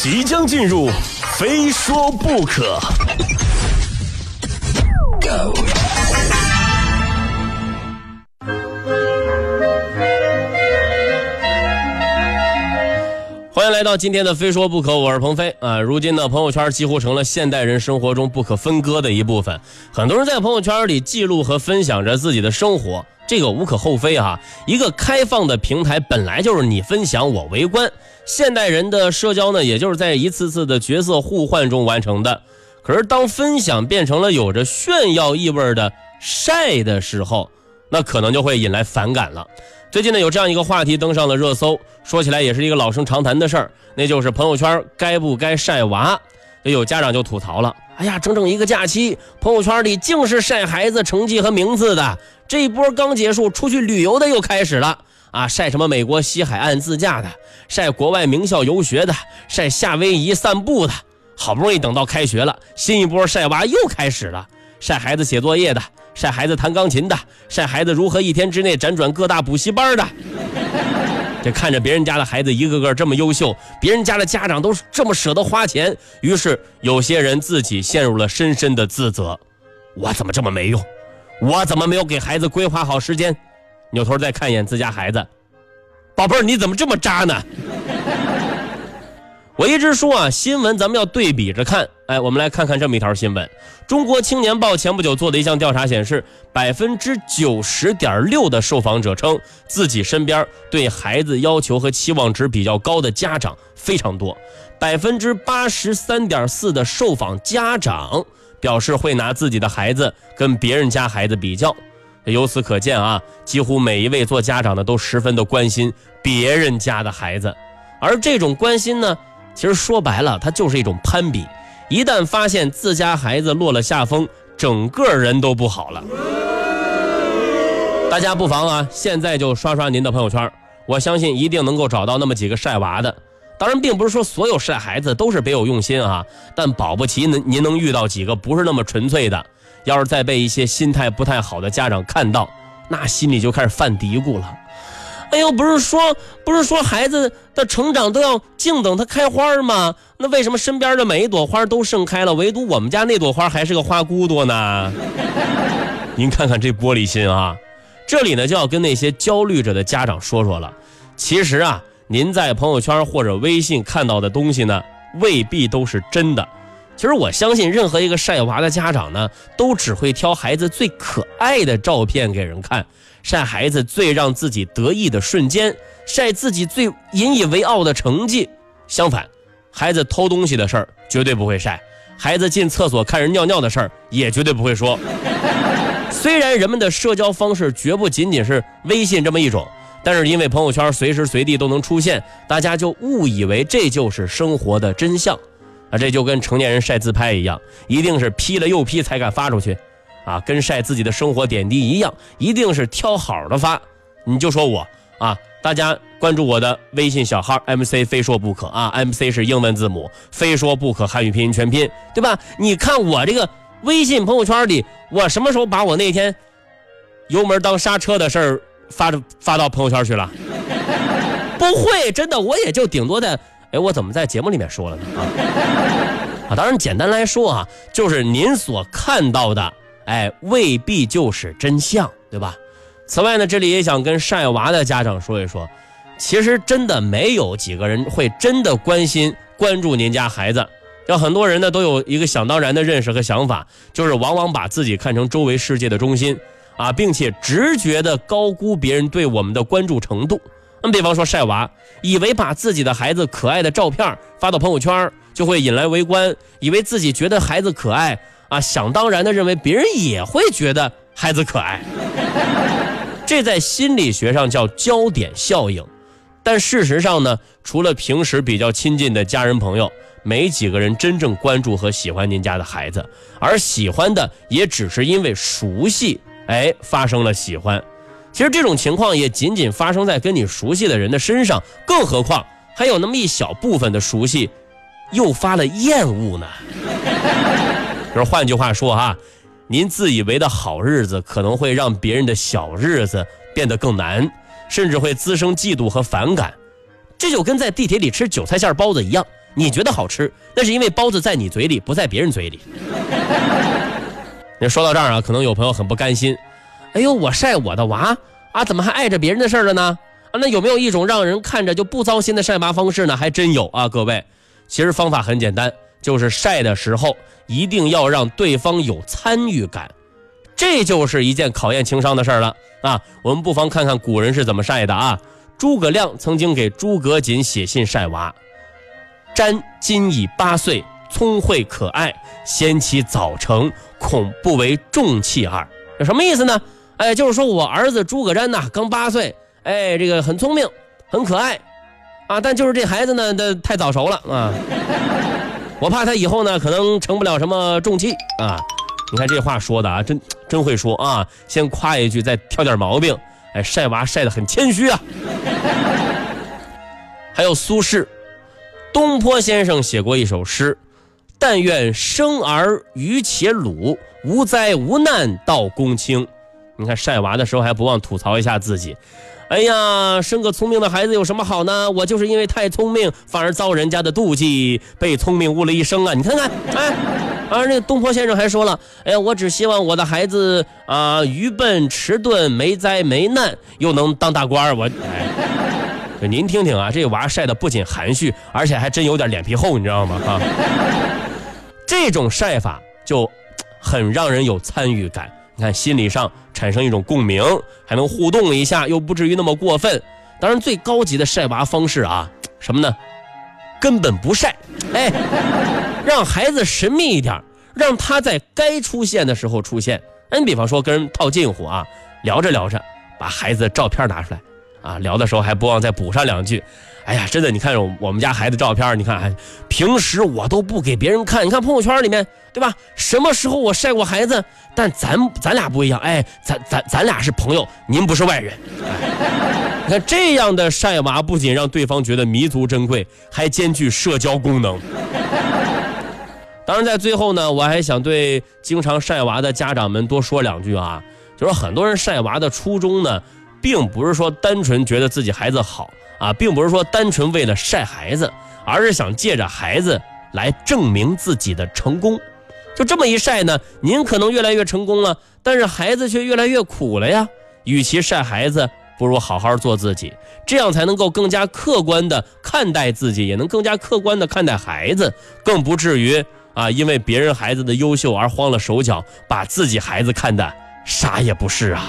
即将进入，非说不可。欢迎来到今天的《非说不可》，我是鹏飞啊。如今呢，朋友圈几乎成了现代人生活中不可分割的一部分。很多人在朋友圈里记录和分享着自己的生活，这个无可厚非哈。一个开放的平台本来就是你分享我围观，现代人的社交呢，也就是在一次次的角色互换中完成的。可是当分享变成了有着炫耀意味的晒的时候，那可能就会引来反感了。最近呢，有这样一个话题登上了热搜，说起来也是一个老生常谈的事儿，那就是朋友圈该不该晒娃。有家长就吐槽了：“哎呀，整整一个假期，朋友圈里净是晒孩子成绩和名字的。这一波刚结束，出去旅游的又开始了啊！晒什么美国西海岸自驾的，晒国外名校游学的，晒夏威夷散步的。好不容易等到开学了，新一波晒娃又开始了，晒孩子写作业的。”晒孩子弹钢琴的，晒孩子如何一天之内辗转各大补习班的。这看着别人家的孩子一个个这么优秀，别人家的家长都这么舍得花钱，于是有些人自己陷入了深深的自责：我怎么这么没用？我怎么没有给孩子规划好时间？扭头再看一眼自家孩子，宝贝儿，你怎么这么渣呢？我一直说啊，新闻咱们要对比着看。哎，我们来看看这么一条新闻：中国青年报前不久做的一项调查显示，百分之九十点六的受访者称自己身边对孩子要求和期望值比较高的家长非常多，百分之八十三点四的受访家长表示会拿自己的孩子跟别人家孩子比较。由此可见啊，几乎每一位做家长的都十分的关心别人家的孩子，而这种关心呢。其实说白了，它就是一种攀比。一旦发现自家孩子落了下风，整个人都不好了。大家不妨啊，现在就刷刷您的朋友圈，我相信一定能够找到那么几个晒娃的。当然，并不是说所有晒孩子都是别有用心啊，但保不齐您您能遇到几个不是那么纯粹的。要是再被一些心态不太好的家长看到，那心里就开始犯嘀咕了。哎呦，不是说不是说孩子的成长都要静等它开花吗？那为什么身边的每一朵花都盛开了，唯独我们家那朵花还是个花骨朵呢？您看看这玻璃心啊！这里呢就要跟那些焦虑着的家长说说了，其实啊，您在朋友圈或者微信看到的东西呢，未必都是真的。其实我相信，任何一个晒娃的家长呢，都只会挑孩子最可爱的照片给人看。晒孩子最让自己得意的瞬间，晒自己最引以为傲的成绩。相反，孩子偷东西的事儿绝对不会晒，孩子进厕所看人尿尿的事儿也绝对不会说。虽然人们的社交方式绝不仅仅是微信这么一种，但是因为朋友圈随时随地都能出现，大家就误以为这就是生活的真相。啊，这就跟成年人晒自拍一样，一定是 P 了又 P 才敢发出去。啊，跟晒自己的生活点滴一样，一定是挑好的发。你就说我啊，大家关注我的微信小号 MC 非说不可啊，MC 是英文字母，非说不可汉语拼音全拼，对吧？你看我这个微信朋友圈里，我什么时候把我那天油门当刹车的事儿发发到朋友圈去了？不会，真的，我也就顶多在，哎，我怎么在节目里面说了呢？啊啊，当然，简单来说啊，就是您所看到的。哎，未必就是真相，对吧？此外呢，这里也想跟晒娃的家长说一说，其实真的没有几个人会真的关心关注您家孩子。要很多人呢都有一个想当然的认识和想法，就是往往把自己看成周围世界的中心啊，并且直觉的高估别人对我们的关注程度。那比方说晒娃，以为把自己的孩子可爱的照片发到朋友圈就会引来围观，以为自己觉得孩子可爱。啊，想当然的认为别人也会觉得孩子可爱，这在心理学上叫焦点效应。但事实上呢，除了平时比较亲近的家人朋友，没几个人真正关注和喜欢您家的孩子，而喜欢的也只是因为熟悉，哎，发生了喜欢。其实这种情况也仅仅发生在跟你熟悉的人的身上，更何况还有那么一小部分的熟悉，诱发了厌恶呢？就是换句话说哈，您自以为的好日子可能会让别人的小日子变得更难，甚至会滋生嫉妒和反感。这就跟在地铁里吃韭菜馅包子一样，你觉得好吃，那是因为包子在你嘴里，不在别人嘴里。那说到这儿啊，可能有朋友很不甘心，哎呦，我晒我的娃啊，怎么还碍着别人的事了呢？啊，那有没有一种让人看着就不糟心的晒娃方式呢？还真有啊，各位，其实方法很简单，就是晒的时候一定要让对方有参与感，这就是一件考验情商的事了啊。我们不妨看看古人是怎么晒的啊。诸葛亮曾经给诸葛瑾写信晒娃：“瞻今已八岁，聪慧可爱，先其早成，恐不为重器耳。”有什么意思呢？哎，就是说我儿子诸葛瞻呐，刚八岁，哎，这个很聪明，很可爱，啊，但就是这孩子呢，他太早熟了啊，我怕他以后呢，可能成不了什么重器啊。你看这话说的啊，真真会说啊，先夸一句，再挑点毛病。哎，晒娃晒得很谦虚啊。还有苏轼，东坡先生写过一首诗：“但愿生儿愚且鲁，无灾无难到公卿。”你看晒娃的时候还不忘吐槽一下自己。哎呀，生个聪明的孩子有什么好呢？我就是因为太聪明，反而遭人家的妒忌，被聪明误了一生啊！你看看，哎，而那个东坡先生还说了，哎呀，我只希望我的孩子啊，愚笨迟钝，没灾没难，又能当大官我，哎，您听听啊，这娃晒的不仅含蓄，而且还真有点脸皮厚，你知道吗？哈，这种晒法就很让人有参与感。你看，心理上产生一种共鸣，还能互动一下，又不至于那么过分。当然，最高级的晒娃方式啊，什么呢？根本不晒，哎，让孩子神秘一点，让他在该出现的时候出现。你比方说跟人套近乎啊，聊着聊着，把孩子的照片拿出来，啊，聊的时候还不忘再补上两句。哎呀，真的，你看我们家孩子照片，你看，平时我都不给别人看。你看朋友圈里面，对吧？什么时候我晒过孩子？但咱咱俩不一样，哎，咱咱咱俩是朋友，您不是外人。你看这样的晒娃，不仅让对方觉得弥足珍贵，还兼具社交功能。当然，在最后呢，我还想对经常晒娃的家长们多说两句啊，就是很多人晒娃的初衷呢，并不是说单纯觉得自己孩子好。啊，并不是说单纯为了晒孩子，而是想借着孩子来证明自己的成功。就这么一晒呢，您可能越来越成功了，但是孩子却越来越苦了呀。与其晒孩子，不如好好做自己，这样才能够更加客观的看待自己，也能更加客观的看待孩子，更不至于啊，因为别人孩子的优秀而慌了手脚，把自己孩子看的啥也不是啊。